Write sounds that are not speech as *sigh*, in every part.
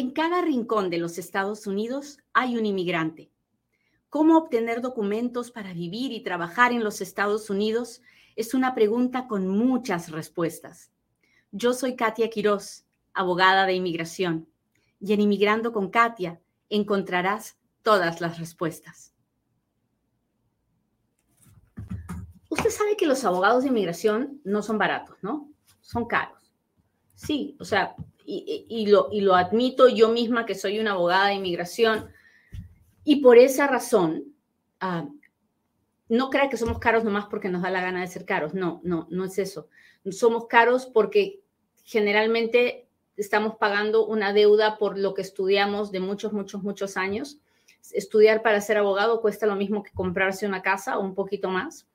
En cada rincón de los Estados Unidos hay un inmigrante. ¿Cómo obtener documentos para vivir y trabajar en los Estados Unidos? Es una pregunta con muchas respuestas. Yo soy Katia Quiroz, abogada de inmigración, y en Inmigrando con Katia encontrarás todas las respuestas. Usted sabe que los abogados de inmigración no son baratos, ¿no? Son caros. Sí, o sea, y, lo, admito yo misma que soy una abogada de inmigración. Y por esa razón, ah, no crea que somos caros nomás porque nos da la gana de ser caros. No, no, no es eso. Somos caros porque generalmente estamos pagando una deuda por lo que estudiamos de muchos, muchos, muchos años. Estudiar para ser abogado cuesta lo mismo que comprarse una casa o un poquito más.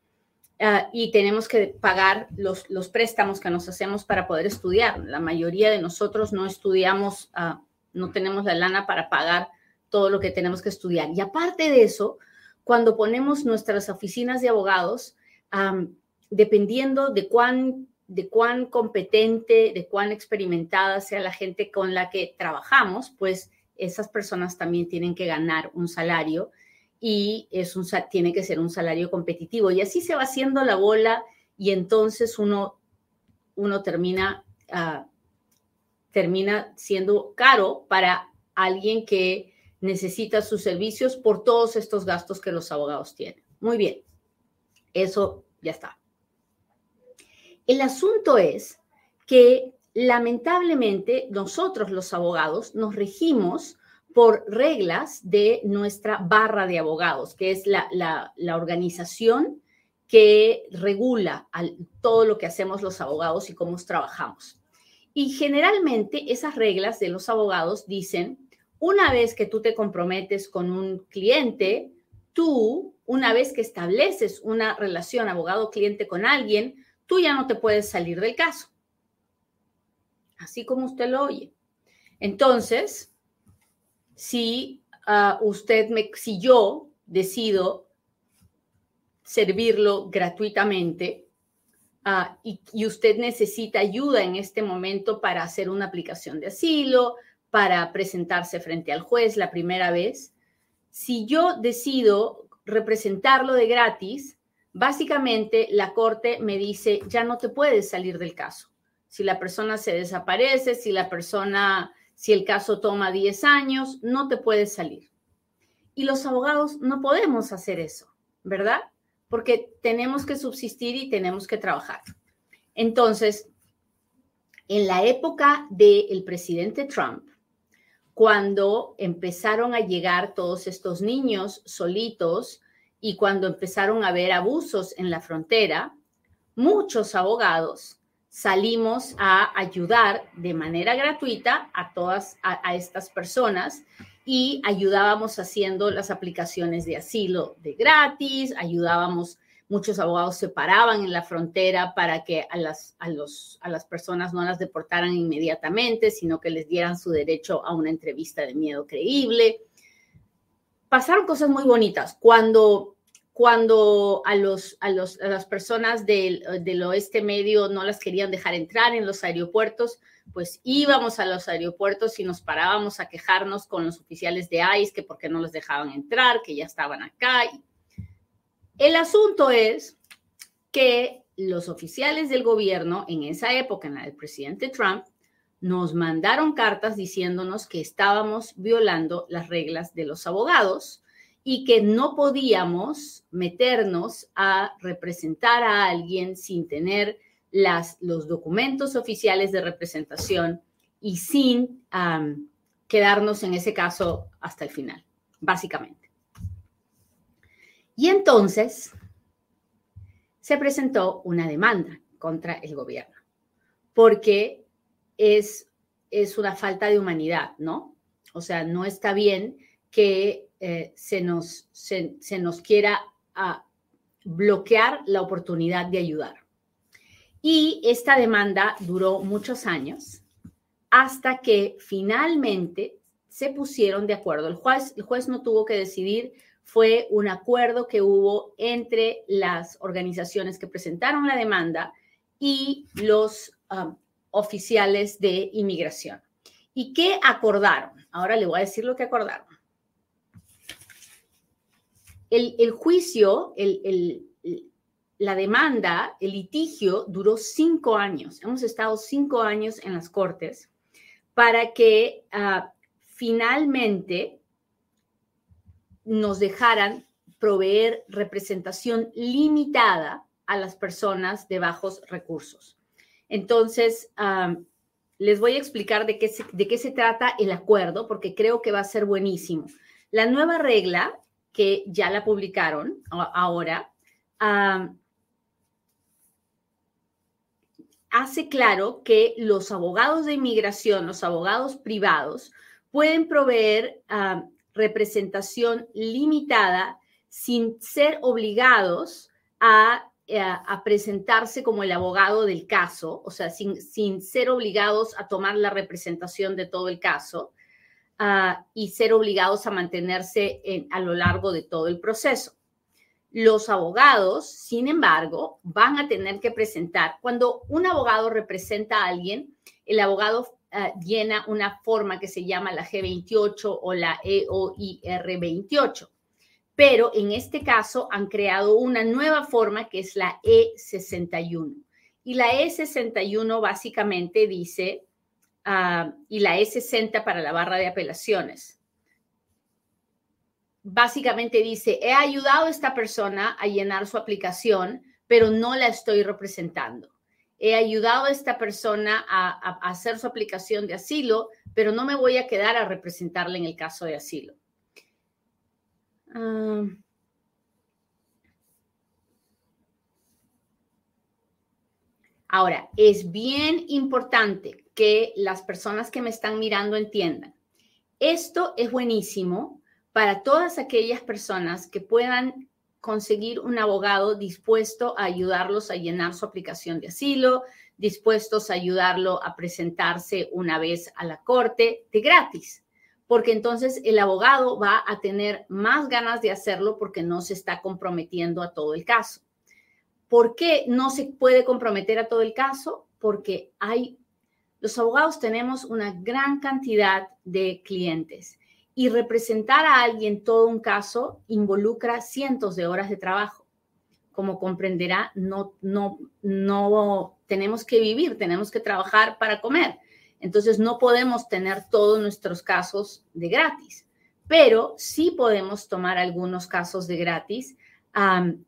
Ah, y tenemos que pagar los, los, préstamos que nos hacemos para poder estudiar. La mayoría de nosotros no estudiamos, ah, no tenemos la lana para pagar todo lo que tenemos que estudiar. Y aparte de eso, cuando ponemos nuestras oficinas de abogados, dependiendo de cuán, de cuán competente, de cuán experimentada sea la gente con la que trabajamos, pues esas personas también tienen que ganar un salario y es un, tiene que ser un salario competitivo. Y así se va haciendo la bola y entonces uno, uno termina, ah, termina siendo caro para alguien que necesita sus servicios por todos estos gastos que los abogados tienen. Muy bien, eso ya está. El asunto es que lamentablemente nosotros los abogados nos regimos por reglas de nuestra barra de abogados, que es la, organización que regula todo lo que hacemos los abogados y cómo trabajamos. Y generalmente esas reglas de los abogados dicen, una vez que tú te comprometes con un cliente, tú, una vez que estableces una relación abogado-cliente con alguien, tú ya no te puedes salir del caso. Así como usted lo oye. Entonces, si ah, usted me, si yo decido servirlo gratuitamente ah, y, usted necesita ayuda en este momento para hacer una aplicación de asilo, para presentarse frente al juez la primera vez, si yo decido representarlo de gratis, básicamente la corte me dice, ya no te puedes salir del caso. Si la persona se desaparece, si la persona si el caso toma 10 años, no te puedes salir. Y los abogados no podemos hacer eso, ¿verdad? Porque tenemos que subsistir y tenemos que trabajar. Entonces, en la época del presidente Trump, cuando empezaron a llegar todos estos niños solitos y cuando empezaron a haber abusos en la frontera, muchos abogados salimos a ayudar de manera gratuita a todas a, estas personas y ayudábamos haciendo las aplicaciones de asilo de gratis, ayudábamos, muchos abogados se paraban en la frontera para que a las, a, los, a las personas no las deportaran inmediatamente, sino que les dieran su derecho a una entrevista de miedo creíble. Pasaron cosas muy bonitas. Cuando cuando a, los, a, los, a las personas del, del, oeste medio no las querían dejar entrar en los aeropuertos, pues íbamos a los aeropuertos y nos parábamos a quejarnos con los oficiales de ICE que por qué no les dejaban entrar, que ya estaban acá. El asunto es que los oficiales del gobierno en esa época, en la del presidente Trump, nos mandaron cartas diciéndonos que estábamos violando las reglas de los abogados y que no podíamos meternos a representar a alguien sin tener los documentos oficiales de representación y sin quedarnos en ese caso hasta el final, básicamente. Y entonces se presentó una demanda contra el gobierno, porque es, es una falta de humanidad, ¿no? O sea, no está bien que eh, se, nos, se, nos quiera ah, bloquear la oportunidad de ayudar. Y esta demanda duró muchos años hasta que finalmente se pusieron de acuerdo. El juez, el juez no tuvo que decidir, fue un acuerdo que hubo entre las organizaciones que presentaron la demanda y los ah, oficiales de inmigración. ¿Y qué acordaron? Ahora le voy a decir lo que acordaron. El, juicio, la demanda, el litigio duró cinco años. Hemos estado cinco años en las cortes para que ah, finalmente nos dejaran proveer representación limitada a las personas de bajos recursos. Entonces, les voy a explicar de qué se trata el acuerdo, porque creo que va a ser buenísimo. La nueva regla, que ya la publicaron ahora, hace claro que los abogados de inmigración, los abogados privados, pueden proveer representación limitada sin ser obligados a eh, a, presentarse como el abogado del caso, o sea, sin ser obligados a tomar la representación de todo el caso ah, y ser obligados a mantenerse a lo largo de todo el proceso. Los abogados, sin embargo, van a tener que presentar, cuando un abogado representa a alguien, el abogado ah, llena una forma que se llama la G28 o la EOIR 28 pero en este caso han creado una nueva forma que es la E61. Y la E61 básicamente dice, ah, y la E60 para la barra de apelaciones, básicamente dice, he ayudado a esta persona a llenar su aplicación, pero no la estoy representando. He ayudado a esta persona a, hacer su aplicación de asilo, pero no me voy a quedar a representarle en el caso de asilo. Ah. ahora, es bien importante que las personas que me están mirando entiendan. Esto es buenísimo para todas aquellas personas que puedan conseguir un abogado dispuesto a ayudarlos a llenar su aplicación de asilo, dispuestos a ayudarlo a presentarse una vez a la corte de gratis porque entonces el abogado va a tener más ganas de hacerlo porque no se está comprometiendo a todo el caso. ¿Por qué no se puede comprometer a todo el caso? Porque hay, los abogados tenemos una gran cantidad de clientes y representar a alguien todo un caso involucra cientos de horas de trabajo. Como comprenderá, no, no, no tenemos que vivir, tenemos que trabajar para comer. Entonces no podemos tener todos nuestros casos de gratis, pero sí podemos tomar algunos casos de gratis,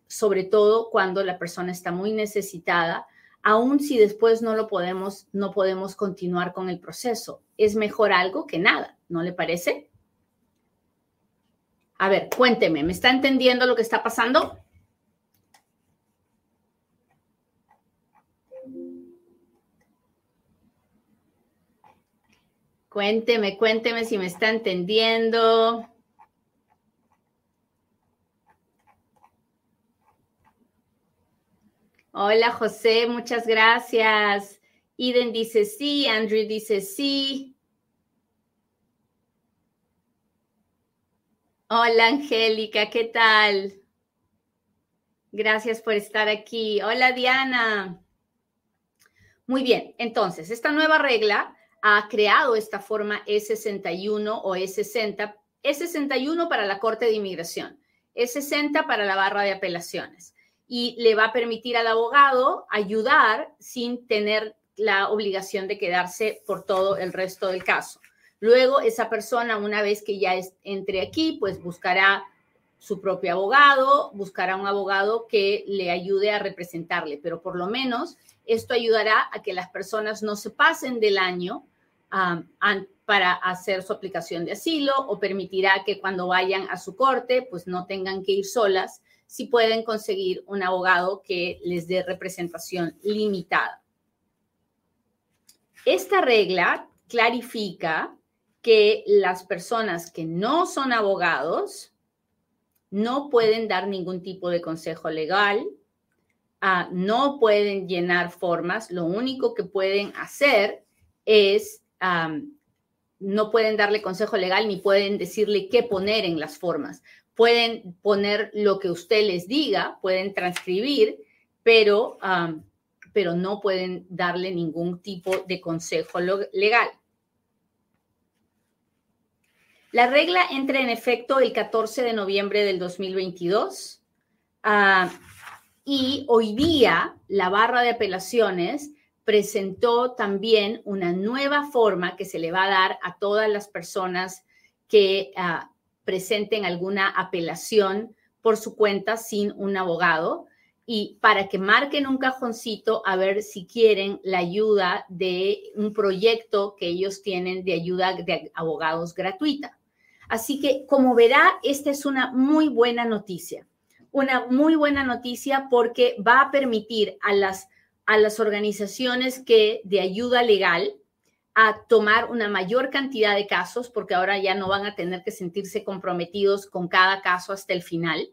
sobre todo cuando la persona está muy necesitada, aun si después no lo podemos, no podemos continuar con el proceso. Es mejor algo que nada, ¿no le parece? A ver, cuénteme, ¿me está entendiendo lo que está pasando? Cuénteme, cuénteme si me está entendiendo. Hola José, muchas gracias. Iden dice sí, Andrew dice sí. Hola Angélica, ¿qué tal? Gracias por estar aquí. Hola Diana. Muy bien, entonces, esta nueva regla ha creado esta forma E61 o E60, E61 para la Corte de Inmigración, E60 para la barra de apelaciones y le va a permitir al abogado ayudar sin tener la obligación de quedarse por todo el resto del caso. Luego, esa persona, una vez que ya entre aquí, pues buscará su propio abogado, buscará un abogado que le ayude a representarle, pero por lo menos esto ayudará a que las personas no se pasen del año para hacer su aplicación de asilo o permitirá que cuando vayan a su corte, pues no tengan que ir solas si pueden conseguir un abogado que les dé representación limitada. Esta regla clarifica que las personas que no son abogados no pueden dar ningún tipo de consejo legal, ah, no pueden llenar formas, lo único que pueden hacer es no pueden darle consejo legal ni pueden decirle qué poner en las formas. Pueden poner lo que usted les diga, pueden transcribir, pero, pero no pueden darle ningún tipo de consejo legal. La regla entra en efecto el 14 de noviembre del 2022 ah, y hoy día la barra de apelaciones presentó también una nueva forma que se le va a dar a todas las personas que ah, presenten alguna apelación por su cuenta sin un abogado y para que marquen un cajoncito a ver si quieren la ayuda de un proyecto que ellos tienen de ayuda de abogados gratuita. Así que, como verá, esta es una muy buena noticia. Una muy buena noticia porque va a permitir a las, a las organizaciones que de ayuda legal a tomar una mayor cantidad de casos, porque ahora ya no van a tener que sentirse comprometidos con cada caso hasta el final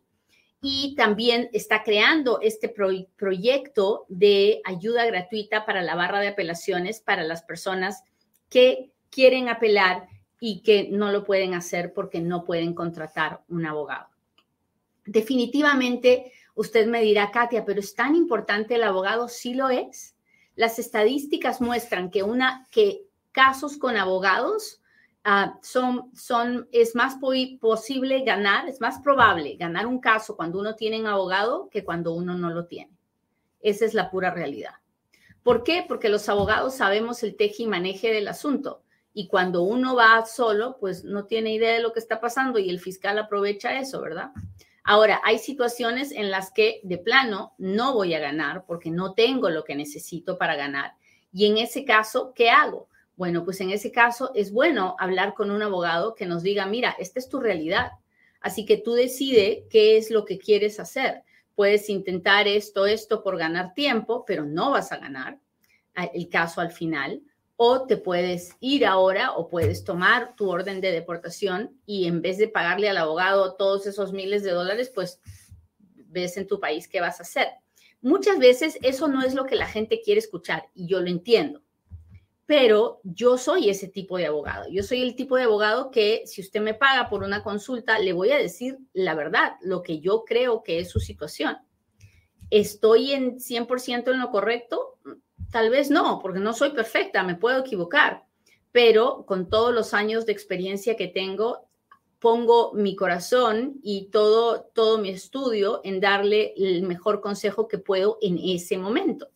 y también está creando este proyecto de ayuda gratuita para la barra de apelaciones para las personas que quieren apelar y que no lo pueden hacer porque no pueden contratar un abogado. Definitivamente, usted me dirá, Katia, pero es tan importante el abogado, sí lo es. Las estadísticas muestran que, una, que casos con abogados Ah, son, es más posible ganar, es más probable ganar un caso cuando uno tiene un abogado que cuando uno no lo tiene. Esa es la pura realidad. ¿Por qué? Porque los abogados sabemos el teje y maneje del asunto. Y cuando uno va solo, pues no tiene idea de lo que está pasando y el fiscal aprovecha eso, ¿verdad? Ahora, hay situaciones en las que de plano no voy a ganar porque no tengo lo que necesito para ganar. Y en ese caso, ¿qué hago? Bueno, pues en ese caso es bueno hablar con un abogado que nos diga, mira, esta es tu realidad. Así que tú decide qué es lo que quieres hacer. Puedes intentar esto, esto por ganar tiempo, pero no vas a ganar el caso al final. O te puedes ir ahora o puedes tomar tu orden de deportación y en vez de pagarle al abogado todos esos miles de dólares, pues ves en tu país qué vas a hacer. Muchas veces eso no es lo que la gente quiere escuchar y yo lo entiendo pero yo soy ese tipo de abogado. Yo soy el tipo de abogado que si usted me paga por una consulta, le voy a decir la verdad, lo que yo creo que es su situación. ¿Estoy en 100% en lo correcto? Tal vez no, porque no soy perfecta, me puedo equivocar, pero con todos los años de experiencia que tengo, pongo mi corazón y todo, todo mi estudio en darle el mejor consejo que puedo en ese momento.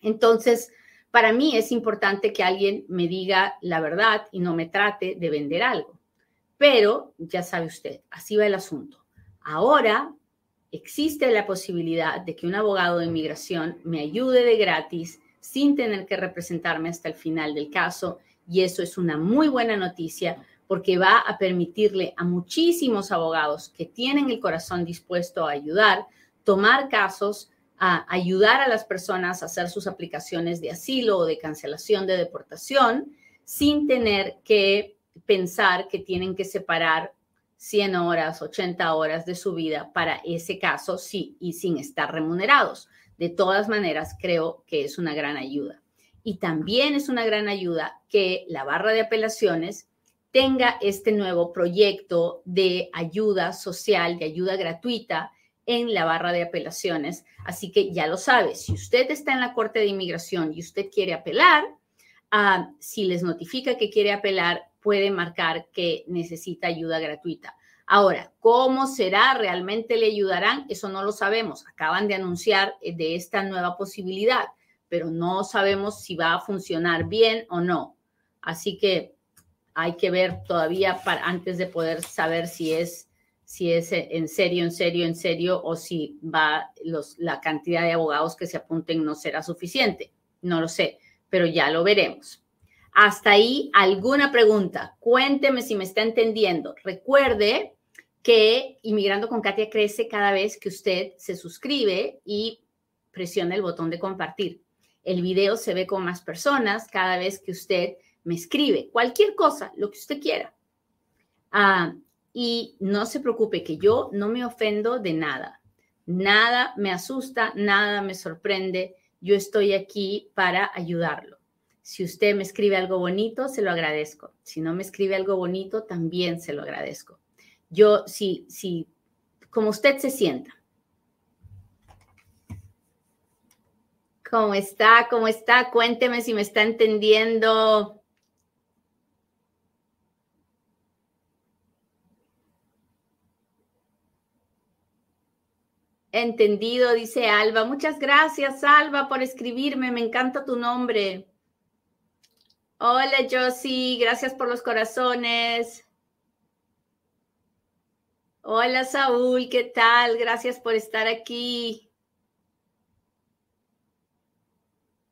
Entonces, para mí es importante que alguien me diga la verdad y no me trate de vender algo. Pero ya sabe usted, así va el asunto. Ahora existe la posibilidad de que un abogado de inmigración me ayude de gratis sin tener que representarme hasta el final del caso y eso es una muy buena noticia porque va a permitirle a muchísimos abogados que tienen el corazón dispuesto a ayudar tomar casos a ayudar a las personas a hacer sus aplicaciones de asilo o de cancelación de deportación sin tener que pensar que tienen que separar 100 horas, 80 horas de su vida para ese caso, sí, y sin estar remunerados. De todas maneras, creo que es una gran ayuda. Y también es una gran ayuda que la barra de apelaciones tenga este nuevo proyecto de ayuda social, de ayuda gratuita en la barra de apelaciones. Así que ya lo sabe, si usted está en la Corte de Inmigración y usted quiere apelar, ah, si les notifica que quiere apelar, puede marcar que necesita ayuda gratuita. Ahora, ¿cómo será? ¿Realmente le ayudarán? Eso no lo sabemos. Acaban de anunciar eh, de esta nueva posibilidad, pero no sabemos si va a funcionar bien o no. Así que hay que ver todavía para, antes de poder saber si es si es en serio, en serio, en serio, o si va la cantidad de abogados que se apunten no será suficiente. No lo sé, pero ya lo veremos. Hasta ahí, ¿alguna pregunta? Cuénteme si me está entendiendo. Recuerde que Inmigrando con Katia crece cada vez que usted se suscribe y presiona el botón de compartir. El video se ve con más personas cada vez que usted me escribe. Cualquier cosa, lo que usted quiera. Ah, y no se preocupe que yo no me ofendo de nada. Nada me asusta, nada me sorprende. Yo estoy aquí para ayudarlo. Si usted me escribe algo bonito, se lo agradezco. Si no me escribe algo bonito, también se lo agradezco. Yo, si, si, como usted se sienta. ¿Cómo está? ¿Cómo está? Cuénteme si me está entendiendo. Entendido, dice Alba. Muchas gracias, Alba, por escribirme. Me encanta tu nombre. Hola, Josie. Gracias por los corazones. Hola, Saúl. ¿Qué tal? Gracias por estar aquí.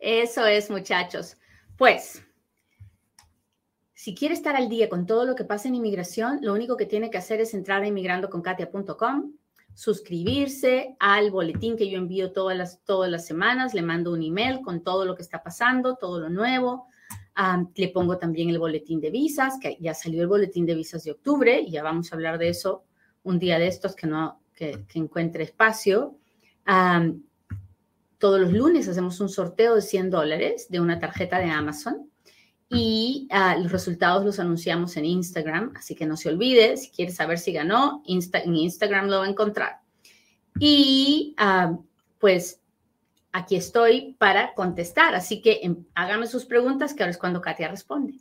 Eso es, muchachos. Pues, si quiere estar al día con todo lo que pasa en inmigración, lo único que tiene que hacer es entrar a inmigrandoconkatia.com suscribirse al boletín que yo envío todas las, todas las semanas, le mando un email con todo lo que está pasando, todo lo nuevo. le pongo también el boletín de visas, que ya salió el boletín de visas de octubre, y ya vamos a hablar de eso un día de estos que no que, encuentre espacio. todos los lunes hacemos un sorteo de 100 dólares de una tarjeta de Amazon y ah, los resultados los anunciamos en Instagram, así que no se olvide, si quiere saber si ganó, en Instagram lo va a encontrar. Y ah, pues aquí estoy para contestar, así que em, hágame sus preguntas, que ahora es cuando Katia responde.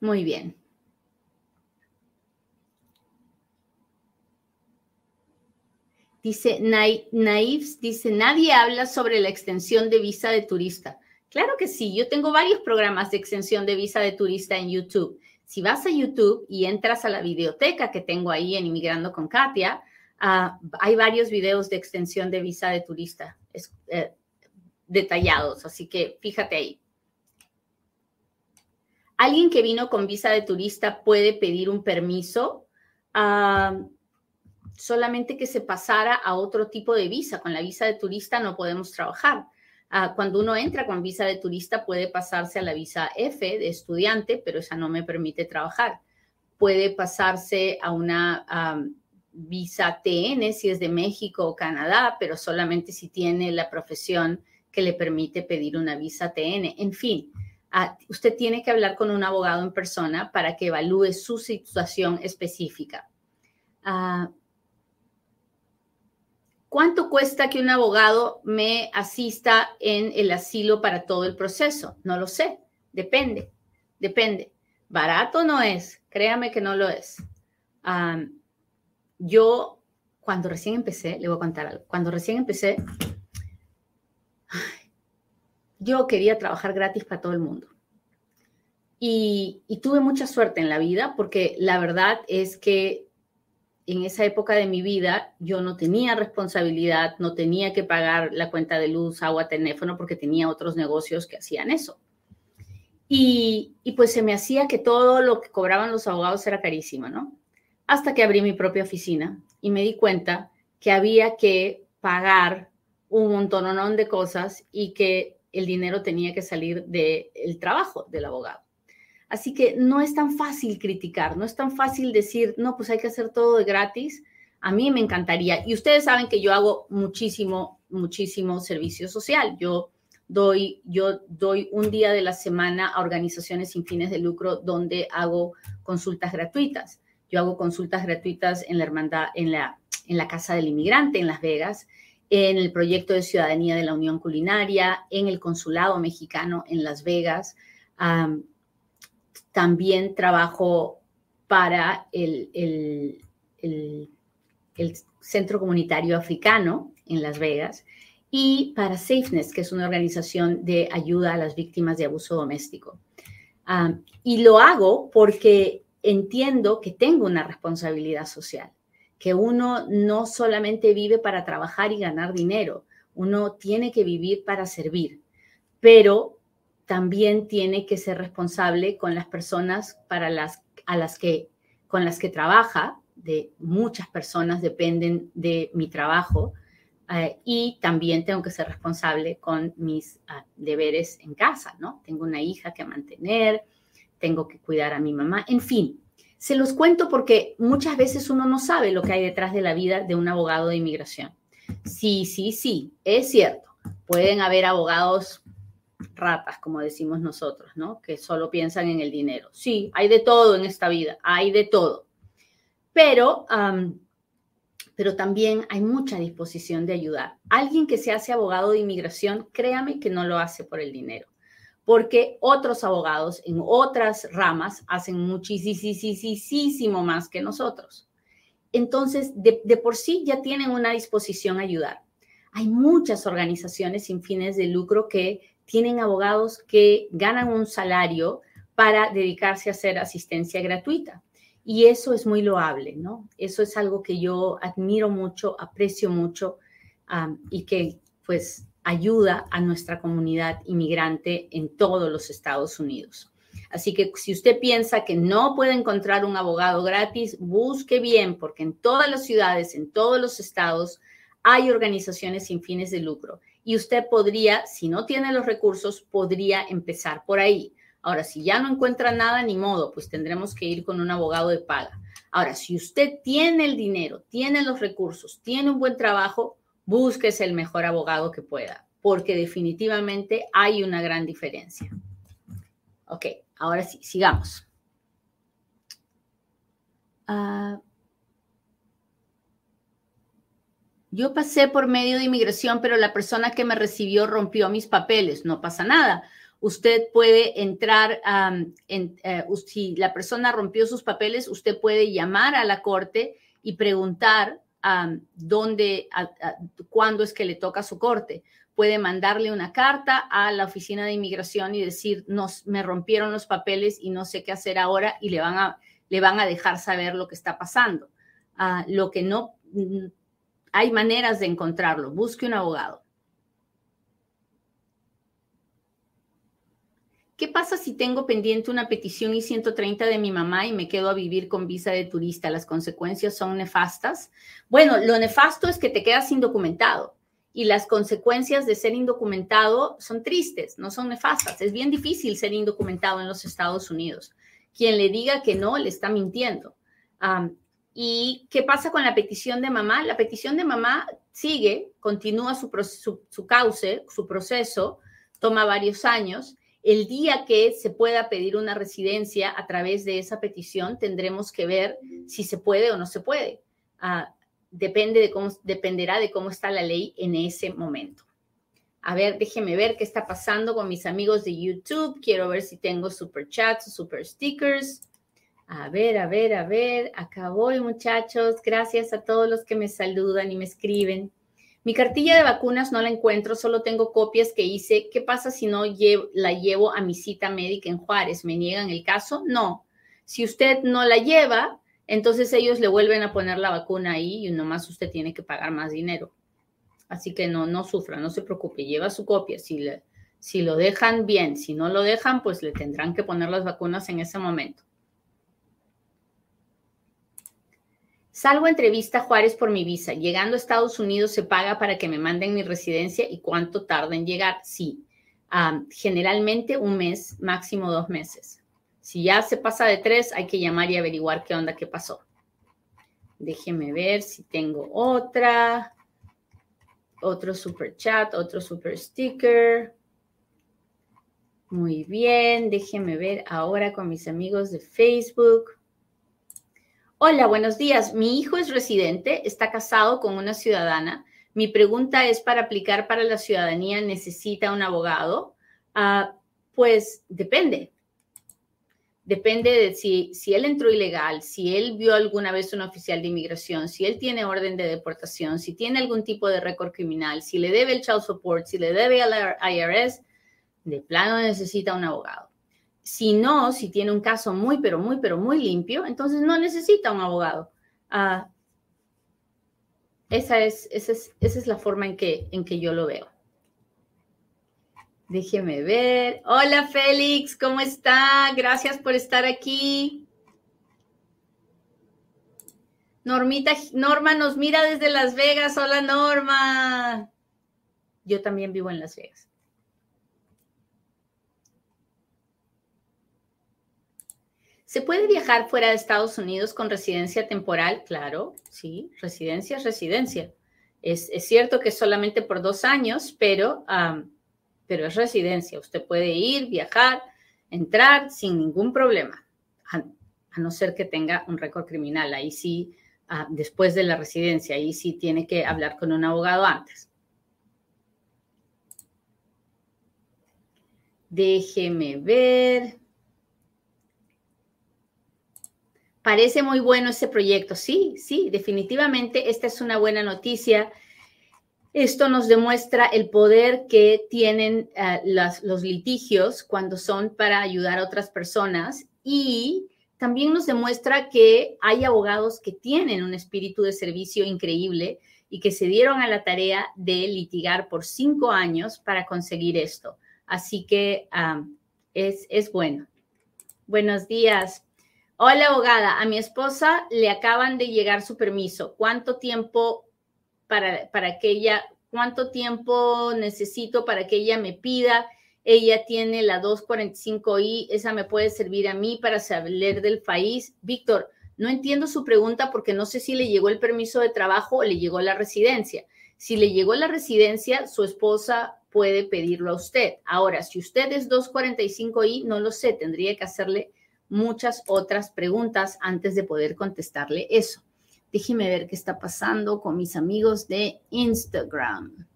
Muy bien. Dice Naif, dice, nadie habla sobre la extensión de visa de turista. Claro que sí, yo tengo varios programas de extensión de visa de turista en YouTube. Si vas a YouTube y entras a la videoteca que tengo ahí en Inmigrando con Katia, ah, hay varios videos de extensión de visa de turista eh, detallados, así que fíjate ahí. ¿Alguien que vino con visa de turista puede pedir un permiso? Ah, solamente que se pasara a otro tipo de visa. Con la visa de turista no podemos trabajar. Ah, cuando uno entra con visa de turista puede pasarse a la visa F de estudiante, pero esa no me permite trabajar. Puede pasarse a una visa TN si es de México o Canadá, pero solamente si tiene la profesión que le permite pedir una visa TN. En fin, ah, usted tiene que hablar con un abogado en persona para que evalúe su situación específica. Ah, ¿Cuánto cuesta que un abogado me asista en el asilo para todo el proceso? No lo sé, depende, depende. Barato no es, créame que no lo es. yo, cuando recién empecé, le voy a contar algo, cuando recién empecé, yo quería trabajar gratis para todo el mundo. y tuve mucha suerte en la vida porque la verdad es que en esa época de mi vida yo no tenía responsabilidad, no tenía que pagar la cuenta de luz, agua, teléfono, porque tenía otros negocios que hacían eso. Y, pues se me hacía que todo lo que cobraban los abogados era carísimo, ¿no? Hasta que abrí mi propia oficina y me di cuenta que había que pagar un montón de cosas y que el dinero tenía que salir del trabajo del abogado. Así que no es tan fácil criticar, no es tan fácil decir, no, pues hay que hacer todo de gratis. A mí me encantaría. Y ustedes saben que yo hago muchísimo, muchísimo servicio social. Yo doy, yo doy un día de la semana a organizaciones sin fines de lucro donde hago consultas gratuitas. Yo hago consultas gratuitas en la hermandad, en la, en la Casa del Inmigrante en Las Vegas, en el proyecto de ciudadanía de la Unión Culinaria, en el Consulado Mexicano en Las Vegas. También trabajo para el, Centro Comunitario Africano en Las Vegas y para Safeness, que es una organización de ayuda a las víctimas de abuso doméstico. Ah, y lo hago porque entiendo que tengo una responsabilidad social, que uno no solamente vive para trabajar y ganar dinero, uno tiene que vivir para servir, pero también tiene que ser responsable con las personas para las, a las que, con las que trabaja, de muchas personas dependen de mi trabajo, eh, y también tengo que ser responsable con mis ah, deberes en casa, ¿no? Tengo una hija que mantener, tengo que cuidar a mi mamá, en fin. Se los cuento porque muchas veces uno no sabe lo que hay detrás de la vida de un abogado de inmigración. Sí, sí, sí, es cierto. Pueden haber abogados ratas, como decimos nosotros, ¿no? Que solo piensan en el dinero. Sí, hay de todo en esta vida, hay de todo. Pero, pero también hay mucha disposición de ayudar. Alguien que se hace abogado de inmigración, créame que no lo hace por el dinero. porque otros abogados en otras ramas hacen muchísimo más que nosotros. Entonces, de, de por sí ya tienen una disposición a ayudar. Hay muchas organizaciones sin fines de lucro que tienen abogados que ganan un salario para dedicarse a hacer asistencia gratuita. Y eso es muy loable, ¿no? Eso es algo que yo admiro mucho, aprecio mucho y que pues ayuda a nuestra comunidad inmigrante en todos los Estados Unidos. Así que si usted piensa que no puede encontrar un abogado gratis, busque bien, porque en todas las ciudades, en todos los estados, hay organizaciones sin fines de lucro. Y usted podría, si no tiene los recursos, podría empezar por ahí. Ahora, si ya no encuentra nada, ni modo, pues tendremos que ir con un abogado de paga. Ahora, si usted tiene el dinero, tiene los recursos, tiene un buen trabajo, búsquese el mejor abogado que pueda, porque definitivamente hay una gran diferencia. Ok, ahora sí, sigamos. Ah, yo pasé por medio de inmigración, pero la persona que me recibió rompió mis papeles. No pasa nada usted puede entrar, en, eh, si la persona rompió sus papeles, usted puede llamar a la corte y preguntar dónde, cuándo es que le toca su corte. Puede mandarle una carta a la oficina de inmigración y decir, nos, me rompieron los papeles y no sé qué hacer ahora y le van a, le van a dejar saber lo que está pasando. Ah, lo que no, hay maneras de encontrarlo. Busque un abogado. ¿Qué pasa si tengo pendiente una petición I-130 de mi mamá y me quedo a vivir con visa de turista? ¿Las consecuencias son nefastas? Bueno, lo nefasto es que te quedas indocumentado y las consecuencias de ser indocumentado son tristes, no son nefastas. Es bien difícil ser indocumentado en los Estados Unidos. Quien le diga que no, le está mintiendo. ¿Y qué pasa con la petición de mamá? La petición de mamá sigue, continúa su, su su proceso, toma varios años el día que se pueda pedir una residencia a través de esa petición, tendremos que ver si se puede o no se puede. Ah, depende de cómo, dependerá de cómo está la ley en ese momento. A ver, déjeme ver qué está pasando con mis amigos de YouTube. Quiero ver si tengo super chats super stickers. A ver, a ver, a ver. Acá voy, muchachos. Gracias a todos los que me saludan y me escriben. Mi cartilla de vacunas no la encuentro, solo tengo copias que hice. ¿Qué pasa si no la llevo a mi cita médica en Juárez? ¿Me niegan el caso? No. Si usted no la lleva, entonces ellos le vuelven a poner la vacuna ahí y nomás usted tiene que pagar más dinero. Así que no, no sufra, no se preocupe, lleva su copia. Si, si lo dejan bien, si no lo dejan, pues le tendrán que poner las vacunas en ese momento. Salgo a entrevista Juárez por mi visa. Llegando a Estados Unidos se paga para que me manden mi residencia y cuánto tarda en llegar. Sí, generalmente un mes, máximo dos meses. Si ya se pasa de tres, hay que llamar y averiguar qué onda, qué pasó. Déjeme ver si tengo otra. Otro super chat, otro super sticker. Muy bien, déjeme ver ahora con mis amigos de Facebook. Hola, buenos días. Mi hijo es residente, está casado con una ciudadana. Mi pregunta es, ¿para aplicar para la ciudadanía necesita un abogado? Ah, pues depende. Depende de si, si él entró ilegal, si él vio alguna vez un oficial de inmigración, si él tiene orden de deportación, si tiene algún tipo de récord criminal, si le debe el child support, si le debe al IRS, de plano necesita un abogado. Si no, si tiene un caso muy, pero muy, pero muy limpio, entonces no necesita un abogado. Ah, esa, es, esa, es, la forma en que, en que yo lo veo. Déjeme ver. Hola Félix, ¿cómo está? Gracias por estar aquí. Normita, Norma nos mira desde Las Vegas. Hola Norma. Yo también vivo en Las Vegas. ¿Se puede viajar fuera de Estados Unidos con residencia temporal? Claro, sí, residencia es residencia. Es, cierto que es solamente por dos años, pero, pero es residencia. Usted puede ir, viajar, entrar sin ningún problema, a, no ser que tenga un récord criminal. Ahí sí, ah, después de la residencia, ahí sí tiene que hablar con un abogado antes. Déjeme ver. Parece muy bueno ese proyecto. Sí, sí, definitivamente esta es una buena noticia. Esto nos demuestra el poder que tienen eh, los litigios cuando son para ayudar a otras personas y también nos demuestra que hay abogados que tienen un espíritu de servicio increíble y que se dieron a la tarea de litigar por cinco años para conseguir esto. Así que es, es bueno. Buenos días. Hola, abogada. A mi esposa le acaban de llegar su permiso. ¿Cuánto tiempo para, para que ella, cuánto tiempo necesito para que ella me pida? Ella tiene la 245i, esa me puede servir a mí para salir del país. Víctor, no entiendo su pregunta porque no sé si le llegó el permiso de trabajo o le llegó la residencia. Si le llegó la residencia, su esposa puede pedirlo a usted. Ahora, si usted es 245i, no lo sé, tendría que hacerle muchas otras preguntas antes de poder contestarle eso. Déjeme ver qué está pasando con mis amigos de Instagram.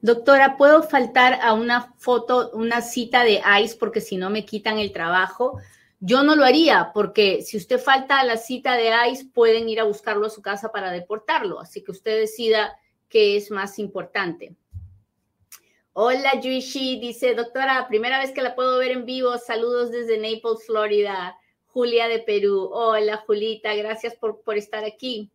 Doctora, ¿puedo faltar a una foto, una cita de ICE porque si no me quitan el trabajo? Yo no lo haría porque si usted falta a la cita de ICE pueden ir a buscarlo a su casa para deportarlo. Así que usted decida qué es más importante. Hola, Yuishi, dice, doctora, primera vez que la puedo ver en vivo. Saludos desde Naples, Florida. Julia de Perú. Hola, Julita, gracias por, por estar aquí.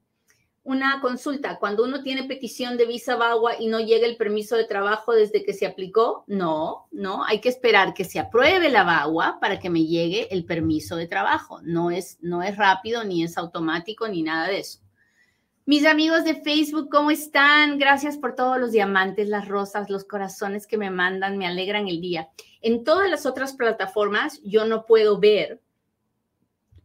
Una consulta, cuando uno tiene petición de visa VAWA y no llega el permiso de trabajo desde que se aplicó, no, no, hay que esperar que se apruebe la VAWA para que me llegue el permiso de trabajo. No es, no es rápido, ni es automático, ni nada de eso. Mis amigos de Facebook, ¿cómo están? Gracias por todos los diamantes, las rosas, los corazones que me mandan, me alegran el día. En todas las otras plataformas yo no puedo ver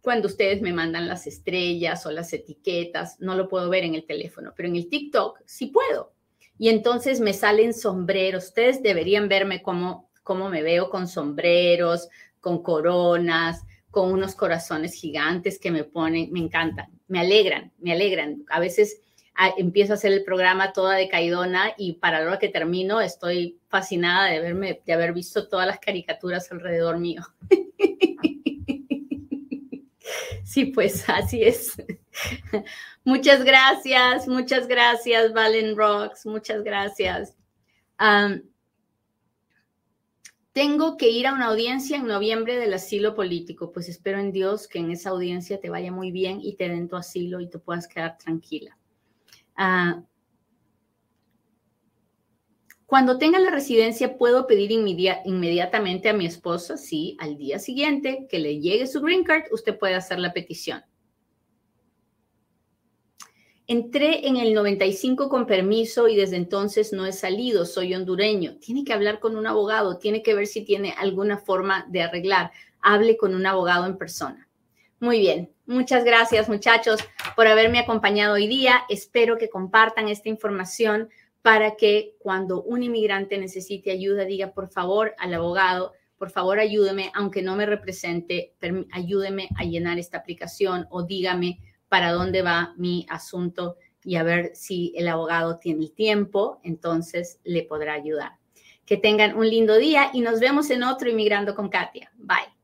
cuando ustedes me mandan las estrellas o las etiquetas, no lo puedo ver en el teléfono, pero en el TikTok sí puedo. Y entonces me salen sombreros. Ustedes deberían verme cómo, cómo me veo con sombreros, con coronas, con unos corazones gigantes que me ponen, me encantan, me alegran, me alegran. A veces empiezo a hacer el programa toda de caidona y para la hora que termino estoy fascinada de, verme, de haber visto todas las caricaturas alrededor mío. *laughs* Sí, pues así es. *laughs* Muchas gracias, muchas gracias, Valen Rocks, muchas gracias. Tengo que ir a una audiencia en noviembre del asilo político. Pues espero en Dios que en esa audiencia te vaya muy bien y te den tu asilo y te puedas quedar tranquila. Ah, cuando tenga la residencia, ¿puedo pedir inmediatamente a mi esposa? Sí, al día siguiente que le llegue su green card, usted puede hacer la petición. Entré en el 95 con permiso y desde entonces no he salido, soy hondureño. Tiene que hablar con un abogado, tiene que ver si tiene alguna forma de arreglar. Hable con un abogado en persona. Muy bien, muchas gracias muchachos por haberme acompañado hoy día. Espero que compartan esta información para que cuando un inmigrante necesite ayuda diga, por favor, al abogado, por favor ayúdeme, aunque no me represente, ayúdeme a llenar esta aplicación o dígame para dónde va mi asunto y a ver si el abogado tiene el tiempo, entonces le podrá ayudar. Que tengan un lindo día y nos vemos en otro Inmigrando con Katia. Bye.